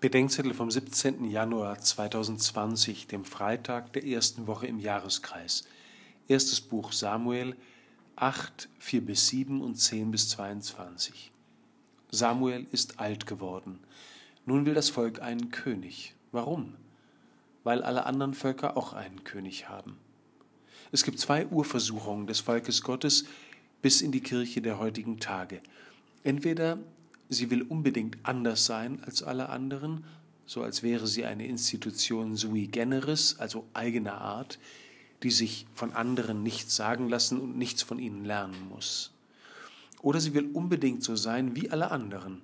Bedenkzettel vom 17. Januar 2020, dem Freitag der ersten Woche im Jahreskreis. Erstes Buch Samuel 8, 4 bis 7 und 10 bis 22. Samuel ist alt geworden. Nun will das Volk einen König. Warum? Weil alle anderen Völker auch einen König haben. Es gibt zwei Urversuchungen des Volkes Gottes bis in die Kirche der heutigen Tage. Entweder sie will unbedingt anders sein als alle anderen, so als wäre sie eine Institution sui generis, also eigener Art, die sich von anderen nichts sagen lassen und nichts von ihnen lernen muss. Oder sie will unbedingt so sein wie alle anderen,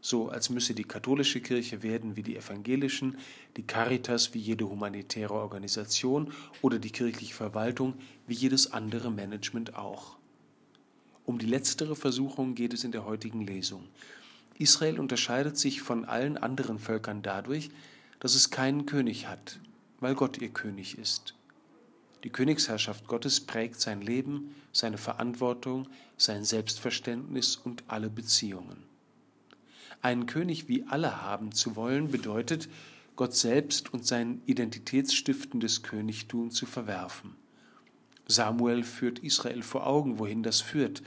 so als müsse die katholische Kirche werden wie die evangelischen, die Caritas wie jede humanitäre Organisation oder die kirchliche Verwaltung wie jedes andere Management auch. Um die letztere Versuchung geht es in der heutigen Lesung. Israel unterscheidet sich von allen anderen Völkern dadurch, dass es keinen König hat, weil Gott ihr König ist. Die Königsherrschaft Gottes prägt sein Leben, seine Verantwortung, sein Selbstverständnis und alle Beziehungen. Einen König wie alle haben zu wollen bedeutet, Gott selbst und sein identitätsstiftendes Königtum zu verwerfen. Samuel führt Israel vor Augen, wohin das führt.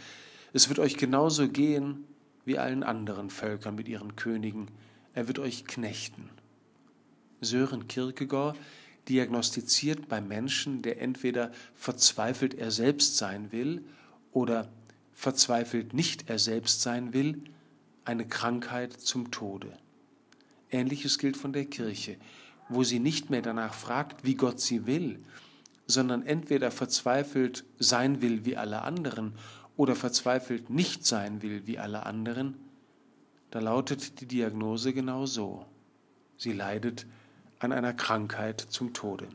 Es wird euch genauso gehen wie allen anderen Völkern mit ihren Königen. Er wird euch knechten. Sören Kierkegaard diagnostiziert beim Menschen, der entweder verzweifelt er selbst sein will oder verzweifelt nicht er selbst sein will, eine Krankheit zum Tode. Ähnliches gilt von der Kirche, wo sie nicht mehr danach fragt, wie Gott sie will, sondern entweder verzweifelt sein will wie alle anderen oder verzweifelt nicht sein will wie alle anderen, da lautet die Diagnose genau so. Sie leidet an einer Krankheit zum Tode.